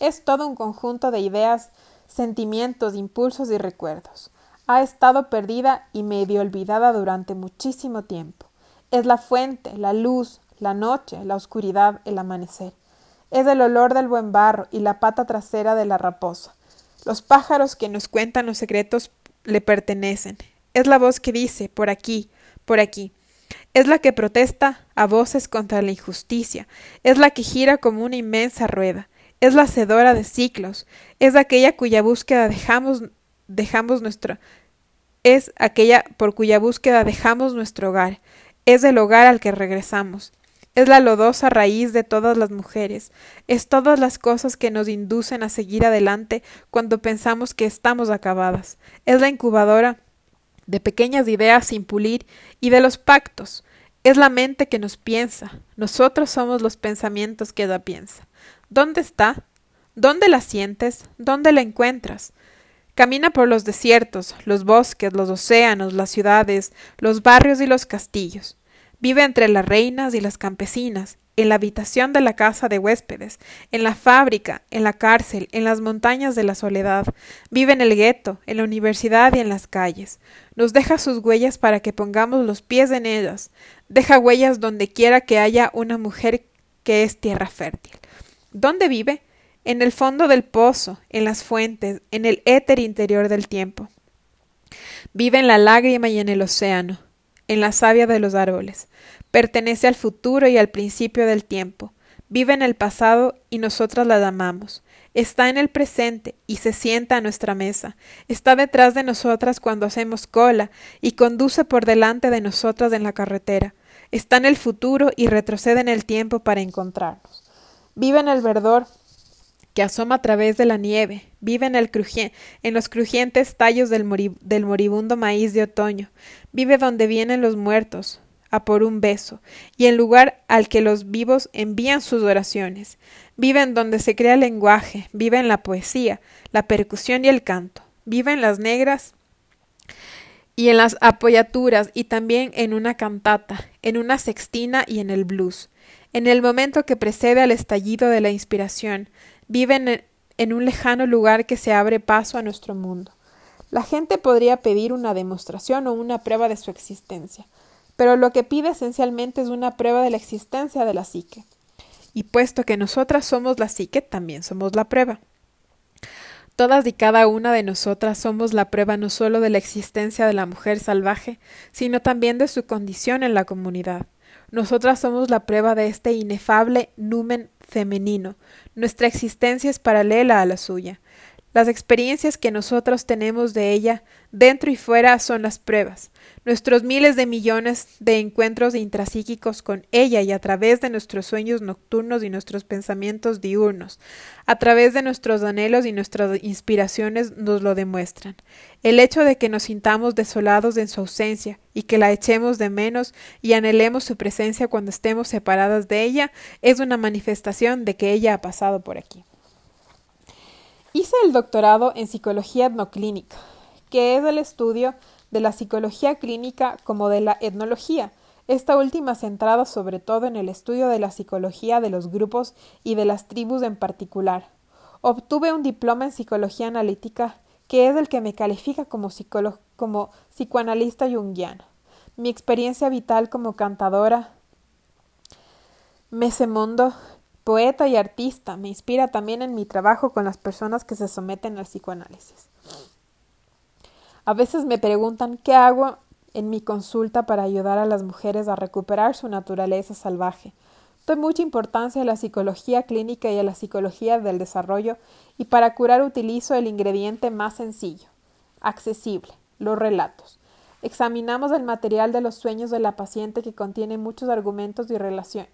es todo un conjunto de ideas sentimientos, impulsos y recuerdos. Ha estado perdida y medio olvidada durante muchísimo tiempo. Es la fuente, la luz, la noche, la oscuridad, el amanecer. Es el olor del buen barro y la pata trasera de la raposa. Los pájaros que nos cuentan los secretos le pertenecen. Es la voz que dice por aquí, por aquí. Es la que protesta a voces contra la injusticia. Es la que gira como una inmensa rueda es la hacedora de ciclos, es aquella cuya búsqueda dejamos, dejamos nuestro, es aquella por cuya búsqueda dejamos nuestro hogar, es el hogar al que regresamos, es la lodosa raíz de todas las mujeres, es todas las cosas que nos inducen a seguir adelante cuando pensamos que estamos acabadas, es la incubadora de pequeñas ideas sin pulir y de los pactos, es la mente que nos piensa, nosotros somos los pensamientos que ella piensa. ¿Dónde está? ¿Dónde la sientes? ¿Dónde la encuentras? Camina por los desiertos, los bosques, los océanos, las ciudades, los barrios y los castillos. Vive entre las reinas y las campesinas, en la habitación de la casa de huéspedes, en la fábrica, en la cárcel, en las montañas de la soledad, vive en el gueto, en la universidad y en las calles. Nos deja sus huellas para que pongamos los pies en ellas. Deja huellas donde quiera que haya una mujer que es tierra fértil. ¿Dónde vive? En el fondo del pozo, en las fuentes, en el éter interior del tiempo. Vive en la lágrima y en el océano, en la savia de los árboles. Pertenece al futuro y al principio del tiempo. Vive en el pasado y nosotras la amamos. Está en el presente y se sienta a nuestra mesa. Está detrás de nosotras cuando hacemos cola y conduce por delante de nosotras en la carretera. Está en el futuro y retrocede en el tiempo para encontrarnos. Vive en el verdor que asoma a través de la nieve, vive en, el en los crujientes tallos del, del moribundo maíz de otoño, vive donde vienen los muertos, a por un beso, y en lugar al que los vivos envían sus oraciones. Vive en donde se crea el lenguaje, vive en la poesía, la percusión y el canto, vive en las negras y en las apoyaturas y también en una cantata, en una sextina y en el blues. En el momento que precede al estallido de la inspiración, vive en un lejano lugar que se abre paso a nuestro mundo. La gente podría pedir una demostración o una prueba de su existencia, pero lo que pide esencialmente es una prueba de la existencia de la psique. Y puesto que nosotras somos la psique, también somos la prueba. Todas y cada una de nosotras somos la prueba no solo de la existencia de la mujer salvaje, sino también de su condición en la comunidad. Nosotras somos la prueba de este inefable numen femenino. Nuestra existencia es paralela a la suya. Las experiencias que nosotros tenemos de ella, dentro y fuera, son las pruebas. Nuestros miles de millones de encuentros intrapsíquicos con ella y a través de nuestros sueños nocturnos y nuestros pensamientos diurnos, a través de nuestros anhelos y nuestras inspiraciones nos lo demuestran. El hecho de que nos sintamos desolados en su ausencia y que la echemos de menos y anhelemos su presencia cuando estemos separadas de ella es una manifestación de que ella ha pasado por aquí. Hice el doctorado en psicología etnoclínica, que es el estudio de la psicología clínica como de la etnología, esta última centrada sobre todo en el estudio de la psicología de los grupos y de las tribus en particular. Obtuve un diploma en psicología analítica, que es el que me califica como, psicoanalista junguiana. Mi experiencia vital como cantadora, mesemondo, poeta y artista, me inspira también en mi trabajo con las personas que se someten al psicoanálisis. A veces me preguntan qué hago en mi consulta para ayudar a las mujeres a recuperar su naturaleza salvaje. Doy mucha importancia a la psicología clínica y a la psicología del desarrollo y para curar utilizo el ingrediente más sencillo, accesible, los relatos. Examinamos el material de los sueños de la paciente que contiene muchos argumentos y,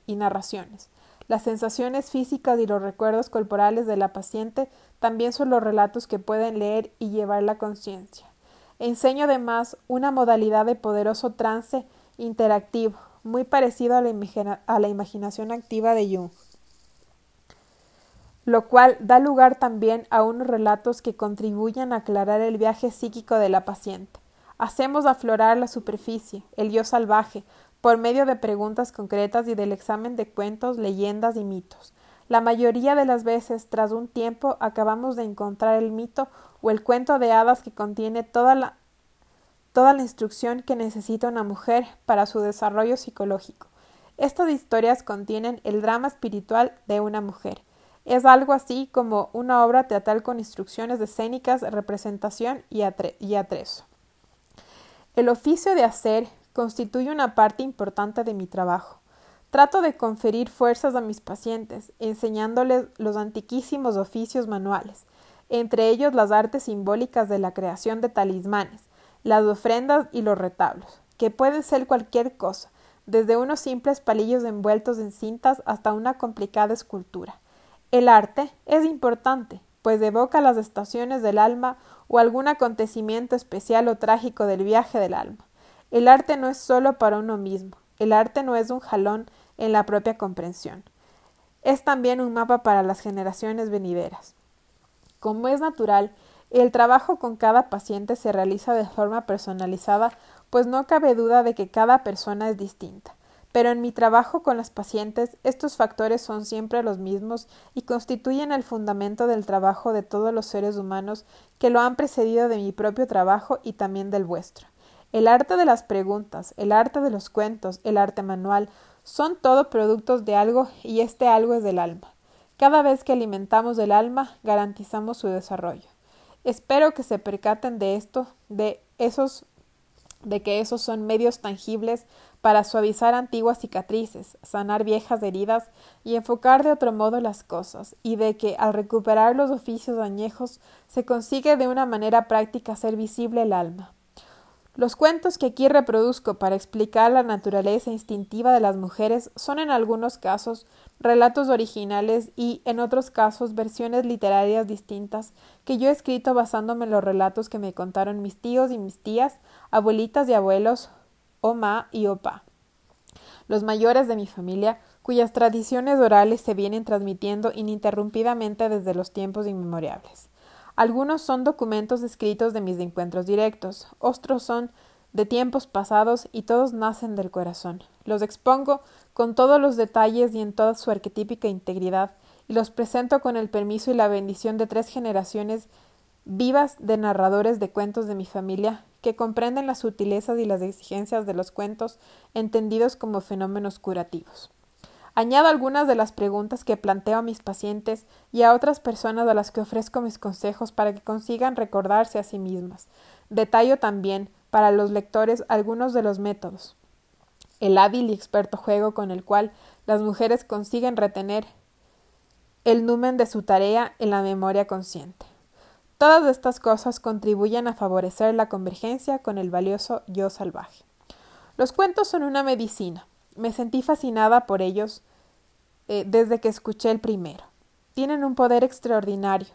y narraciones. Las sensaciones físicas y los recuerdos corporales de la paciente también son los relatos que pueden leer y llevar la conciencia. Enseño además una modalidad de poderoso trance interactivo, muy parecido a la, a la imaginación activa de Jung, lo cual da lugar también a unos relatos que contribuyen a aclarar el viaje psíquico de la paciente. Hacemos aflorar la superficie, el yo salvaje, por medio de preguntas concretas y del examen de cuentos, leyendas y mitos. La mayoría de las veces, tras un tiempo, acabamos de encontrar el mito o el cuento de hadas que contiene toda la, toda la instrucción que necesita una mujer para su desarrollo psicológico. Estas historias contienen el drama espiritual de una mujer. Es algo así como una obra teatral con instrucciones escénicas, representación y, y atrezo. El oficio de hacer, constituye una parte importante de mi trabajo. Trato de conferir fuerzas a mis pacientes, enseñándoles los antiquísimos oficios manuales, entre ellos las artes simbólicas de la creación de talismanes, las ofrendas y los retablos, que pueden ser cualquier cosa, desde unos simples palillos envueltos en cintas hasta una complicada escultura. El arte es importante, pues evoca las estaciones del alma o algún acontecimiento especial o trágico del viaje del alma. El arte no es solo para uno mismo, el arte no es un jalón en la propia comprensión. Es también un mapa para las generaciones venideras. Como es natural, el trabajo con cada paciente se realiza de forma personalizada, pues no cabe duda de que cada persona es distinta. pero en mi trabajo con las pacientes estos factores son siempre los mismos y constituyen el fundamento del trabajo de todos los seres humanos que lo han precedido de mi propio trabajo y también del vuestro. El arte de las preguntas, el arte de los cuentos, el arte manual, son todo productos de algo y este algo es del alma. Cada vez que alimentamos el alma, garantizamos su desarrollo. Espero que se percaten de esto, de esos de que esos son medios tangibles para suavizar antiguas cicatrices, sanar viejas heridas y enfocar de otro modo las cosas, y de que al recuperar los oficios añejos se consigue de una manera práctica hacer visible el alma. Los cuentos que aquí reproduzco para explicar la naturaleza instintiva de las mujeres son en algunos casos relatos originales y en otros casos versiones literarias distintas que yo he escrito basándome en los relatos que me contaron mis tíos y mis tías, abuelitas y abuelos, oma y opa, los mayores de mi familia, cuyas tradiciones orales se vienen transmitiendo ininterrumpidamente desde los tiempos inmemoriales. Algunos son documentos escritos de mis encuentros directos, otros son de tiempos pasados y todos nacen del corazón. Los expongo con todos los detalles y en toda su arquetípica integridad, y los presento con el permiso y la bendición de tres generaciones vivas de narradores de cuentos de mi familia, que comprenden las sutilezas y las exigencias de los cuentos entendidos como fenómenos curativos. Añado algunas de las preguntas que planteo a mis pacientes y a otras personas a las que ofrezco mis consejos para que consigan recordarse a sí mismas. Detallo también, para los lectores, algunos de los métodos. El hábil y experto juego con el cual las mujeres consiguen retener el numen de su tarea en la memoria consciente. Todas estas cosas contribuyen a favorecer la convergencia con el valioso yo salvaje. Los cuentos son una medicina. Me sentí fascinada por ellos eh, desde que escuché el primero. Tienen un poder extraordinario.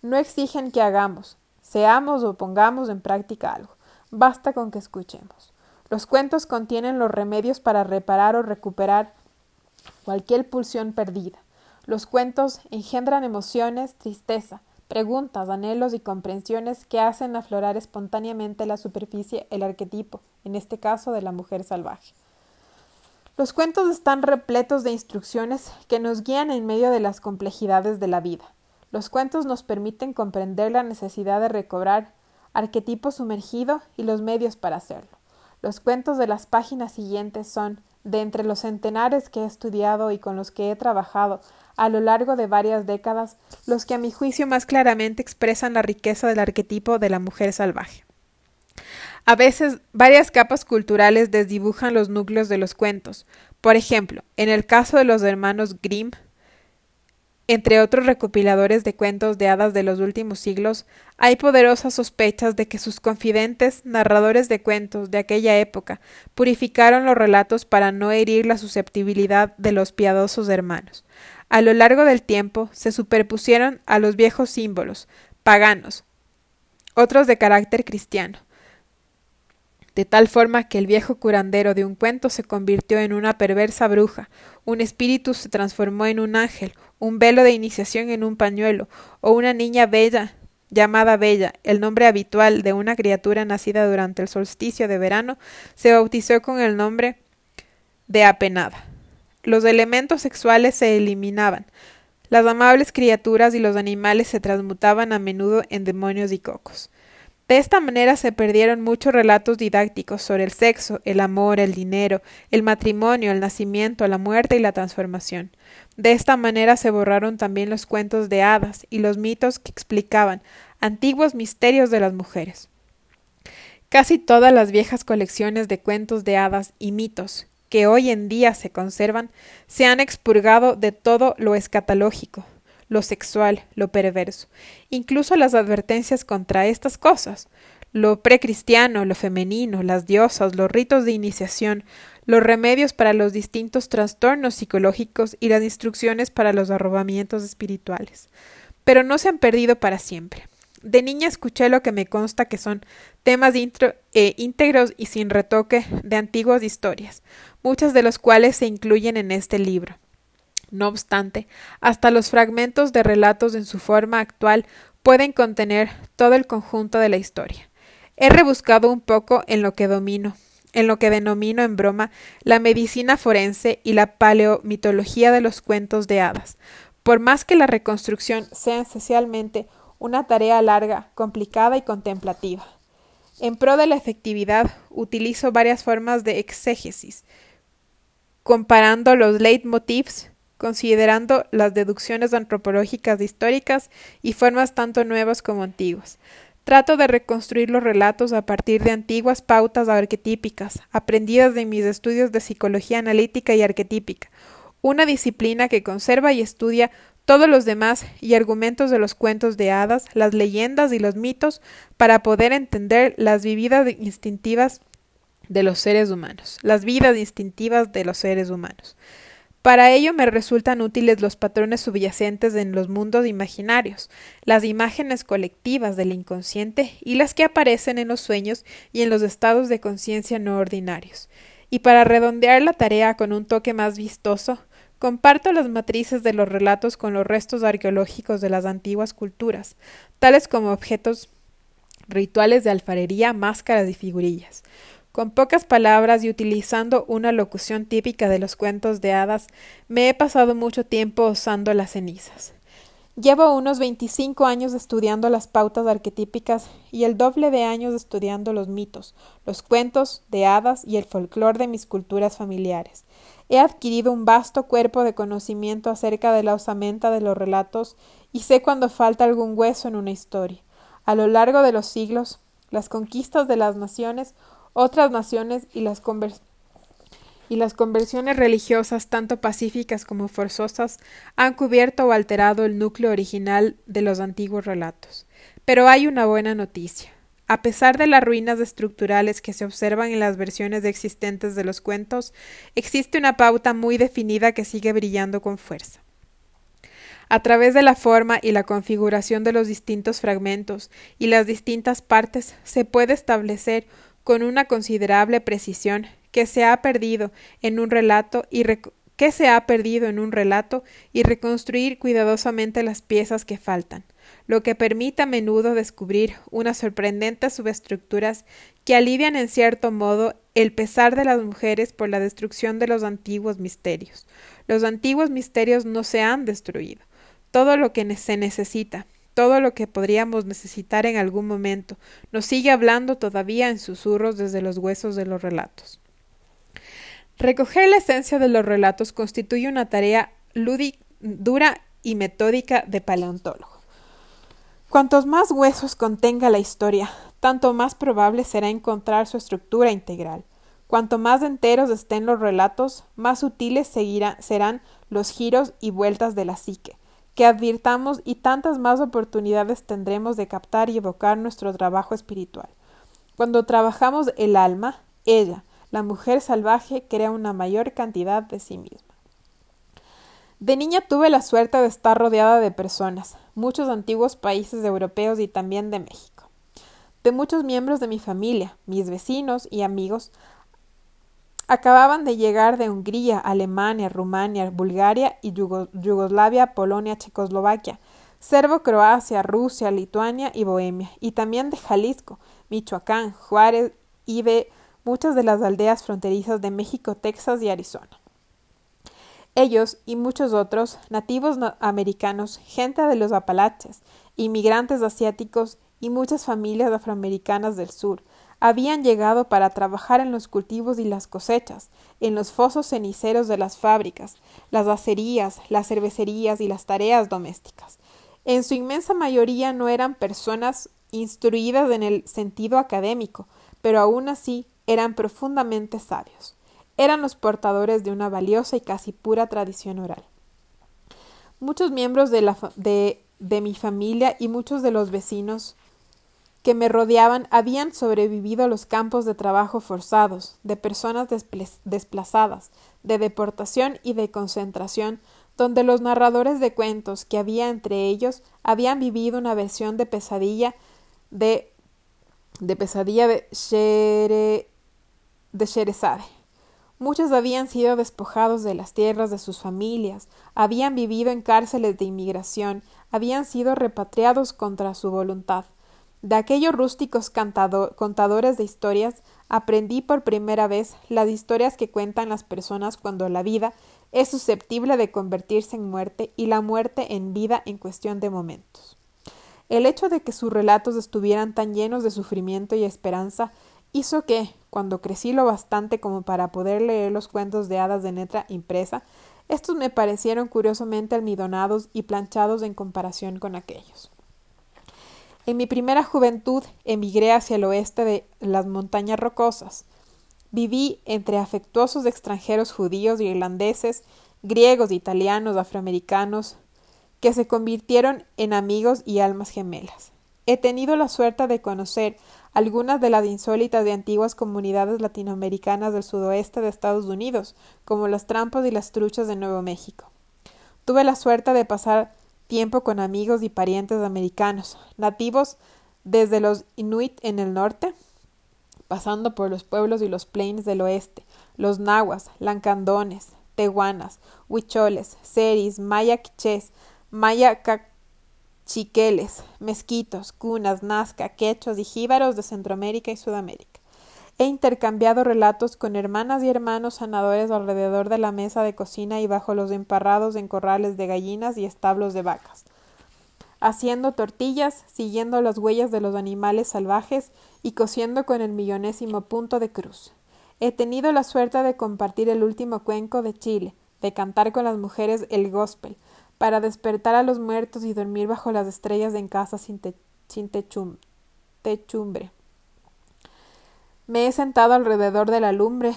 No exigen que hagamos, seamos o pongamos en práctica algo. Basta con que escuchemos. Los cuentos contienen los remedios para reparar o recuperar cualquier pulsión perdida. Los cuentos engendran emociones, tristeza, preguntas, anhelos y comprensiones que hacen aflorar espontáneamente la superficie el arquetipo, en este caso de la mujer salvaje. Los cuentos están repletos de instrucciones que nos guían en medio de las complejidades de la vida. Los cuentos nos permiten comprender la necesidad de recobrar arquetipo sumergido y los medios para hacerlo. Los cuentos de las páginas siguientes son, de entre los centenares que he estudiado y con los que he trabajado a lo largo de varias décadas, los que a mi juicio más claramente expresan la riqueza del arquetipo de la mujer salvaje. A veces, varias capas culturales desdibujan los núcleos de los cuentos. Por ejemplo, en el caso de los hermanos Grimm, entre otros recopiladores de cuentos de hadas de los últimos siglos, hay poderosas sospechas de que sus confidentes, narradores de cuentos de aquella época, purificaron los relatos para no herir la susceptibilidad de los piadosos hermanos. A lo largo del tiempo se superpusieron a los viejos símbolos, paganos, otros de carácter cristiano, de tal forma que el viejo curandero de un cuento se convirtió en una perversa bruja, un espíritu se transformó en un ángel, un velo de iniciación en un pañuelo, o una niña bella llamada Bella, el nombre habitual de una criatura nacida durante el solsticio de verano, se bautizó con el nombre de apenada. Los elementos sexuales se eliminaban, las amables criaturas y los animales se transmutaban a menudo en demonios y cocos. De esta manera se perdieron muchos relatos didácticos sobre el sexo, el amor, el dinero, el matrimonio, el nacimiento, la muerte y la transformación. De esta manera se borraron también los cuentos de hadas y los mitos que explicaban antiguos misterios de las mujeres. Casi todas las viejas colecciones de cuentos de hadas y mitos que hoy en día se conservan se han expurgado de todo lo escatológico, lo sexual, lo perverso, incluso las advertencias contra estas cosas, lo precristiano, lo femenino, las diosas, los ritos de iniciación, los remedios para los distintos trastornos psicológicos y las instrucciones para los arrobamientos espirituales. Pero no se han perdido para siempre. De niña escuché lo que me consta que son temas eh, íntegros y sin retoque de antiguas historias, muchas de las cuales se incluyen en este libro. No obstante, hasta los fragmentos de relatos en su forma actual pueden contener todo el conjunto de la historia. He rebuscado un poco en lo que domino. en lo que denomino en broma la medicina forense y la paleomitología de los cuentos de hadas, por más que la reconstrucción sea esencialmente una tarea larga, complicada y contemplativa. En pro de la efectividad, utilizo varias formas de exégesis, comparando los leitmotivs, considerando las deducciones antropológicas históricas y formas tanto nuevas como antiguas. Trato de reconstruir los relatos a partir de antiguas pautas arquetípicas, aprendidas de mis estudios de psicología analítica y arquetípica, una disciplina que conserva y estudia todos los demás y argumentos de los cuentos de hadas, las leyendas y los mitos para poder entender las vividas instintivas de los seres humanos, las vidas instintivas de los seres humanos. Para ello me resultan útiles los patrones subyacentes en los mundos imaginarios, las imágenes colectivas del inconsciente y las que aparecen en los sueños y en los estados de conciencia no ordinarios. Y para redondear la tarea con un toque más vistoso, comparto las matrices de los relatos con los restos arqueológicos de las antiguas culturas, tales como objetos rituales de alfarería, máscaras y figurillas. Con pocas palabras y utilizando una locución típica de los cuentos de hadas, me he pasado mucho tiempo osando las cenizas. Llevo unos veinticinco años estudiando las pautas arquetípicas y el doble de años estudiando los mitos, los cuentos de hadas y el folclore de mis culturas familiares. He adquirido un vasto cuerpo de conocimiento acerca de la osamenta de los relatos y sé cuando falta algún hueso en una historia. A lo largo de los siglos, las conquistas de las naciones otras naciones y las, y las conversiones religiosas, tanto pacíficas como forzosas, han cubierto o alterado el núcleo original de los antiguos relatos. Pero hay una buena noticia. A pesar de las ruinas estructurales que se observan en las versiones existentes de los cuentos, existe una pauta muy definida que sigue brillando con fuerza. A través de la forma y la configuración de los distintos fragmentos y las distintas partes se puede establecer con una considerable precisión que se ha perdido en un relato y que se ha perdido en un relato y reconstruir cuidadosamente las piezas que faltan, lo que permite a menudo descubrir unas sorprendentes subestructuras que alivian en cierto modo el pesar de las mujeres por la destrucción de los antiguos misterios. Los antiguos misterios no se han destruido. Todo lo que se necesita, todo lo que podríamos necesitar en algún momento, nos sigue hablando todavía en susurros desde los huesos de los relatos. Recoger la esencia de los relatos constituye una tarea lúdica, dura y metódica de paleontólogo. Cuantos más huesos contenga la historia, tanto más probable será encontrar su estructura integral. Cuanto más enteros estén los relatos, más sutiles serán los giros y vueltas de la psique, que advirtamos y tantas más oportunidades tendremos de captar y evocar nuestro trabajo espiritual. Cuando trabajamos el alma, ella, la mujer salvaje, crea una mayor cantidad de sí misma. De niña tuve la suerte de estar rodeada de personas, muchos antiguos países europeos y también de México. De muchos miembros de mi familia, mis vecinos y amigos, Acababan de llegar de Hungría, Alemania, Rumania, Bulgaria y Yugoslavia, Polonia, Checoslovaquia, Serbo-Croacia, Rusia, Lituania y Bohemia, y también de Jalisco, Michoacán, Juárez y de muchas de las aldeas fronterizas de México, Texas y Arizona. Ellos y muchos otros, nativos americanos, gente de los Apalaches, inmigrantes asiáticos y muchas familias afroamericanas del sur, habían llegado para trabajar en los cultivos y las cosechas, en los fosos ceniceros de las fábricas, las acerías, las cervecerías y las tareas domésticas. En su inmensa mayoría no eran personas instruidas en el sentido académico, pero aún así eran profundamente sabios. Eran los portadores de una valiosa y casi pura tradición oral. Muchos miembros de, de mi familia y muchos de los vecinos que me rodeaban habían sobrevivido a los campos de trabajo forzados, de personas desplazadas, de deportación y de concentración, donde los narradores de cuentos que había entre ellos habían vivido una versión de pesadilla de de pesadilla de Shere, de Sherezade. Muchos habían sido despojados de las tierras de sus familias, habían vivido en cárceles de inmigración, habían sido repatriados contra su voluntad, De aquellos rústicos contadores de historias aprendí por primera vez las historias que cuentan las personas cuando la vida es susceptible de convertirse en muerte y la muerte en vida en cuestión de momentos. El hecho de que sus relatos estuvieran tan llenos de sufrimiento y esperanza hizo que, cuando crecí lo bastante como para poder leer los cuentos de hadas de letra impresa, estos me parecieron curiosamente almidonados y planchados en comparación con aquellos. En mi primera juventud emigré hacia el oeste de las montañas rocosas. Viví entre afectuosos extranjeros judíos irlandeses, griegos, italianos, afroamericanos, que se convirtieron en amigos y almas gemelas. He tenido la suerte de conocer algunas de las insólitas y antiguas comunidades latinoamericanas del sudoeste de Estados Unidos, como las trampas y las truchas de Nuevo México. Tuve la suerte de pasar tiempo con amigos y parientes americanos, nativos desde los Inuit en el norte, pasando por los pueblos y los plains del oeste, los nahuas, lancandones, tehuanas, huicholes, seris, maya quichés, maya chiqueles, mezquitos, cunas, nazca, quechos y jíbaros de Centroamérica y Sudamérica. He intercambiado relatos con hermanas y hermanos sanadores alrededor de la mesa de cocina y bajo los emparrados en corrales de gallinas y establos de vacas, haciendo tortillas, siguiendo las huellas de los animales salvajes y cosiendo con el millonésimo punto de cruz. He tenido la suerte de compartir el último cuenco de Chile, de cantar con las mujeres el gospel, para despertar a los muertos y dormir bajo las estrellas en casa sin, techumbre. Me he sentado alrededor de la lumbre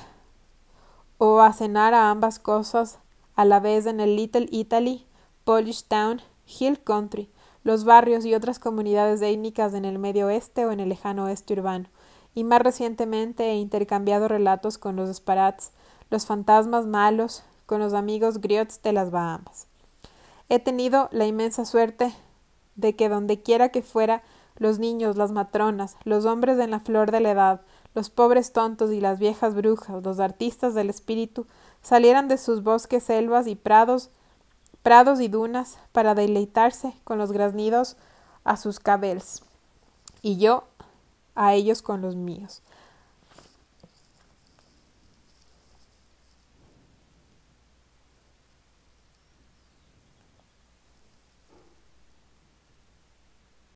o a cenar a ambas cosas a la vez en el Little Italy, Polish Town, Hill Country, los barrios y otras comunidades étnicas en el medio oeste o en el lejano oeste urbano, y más recientemente he intercambiado relatos con los disparats, los fantasmas malos, con los amigos griots de las Bahamas. He tenido la inmensa suerte de que donde quiera que fuera, los niños, las matronas, los hombres en la flor de la edad, los pobres tontos y las viejas brujas, los artistas del espíritu, salieran de sus bosques, selvas y prados, prados y dunas para deleitarse con los graznidos a sus cabels, y yo a ellos con los míos.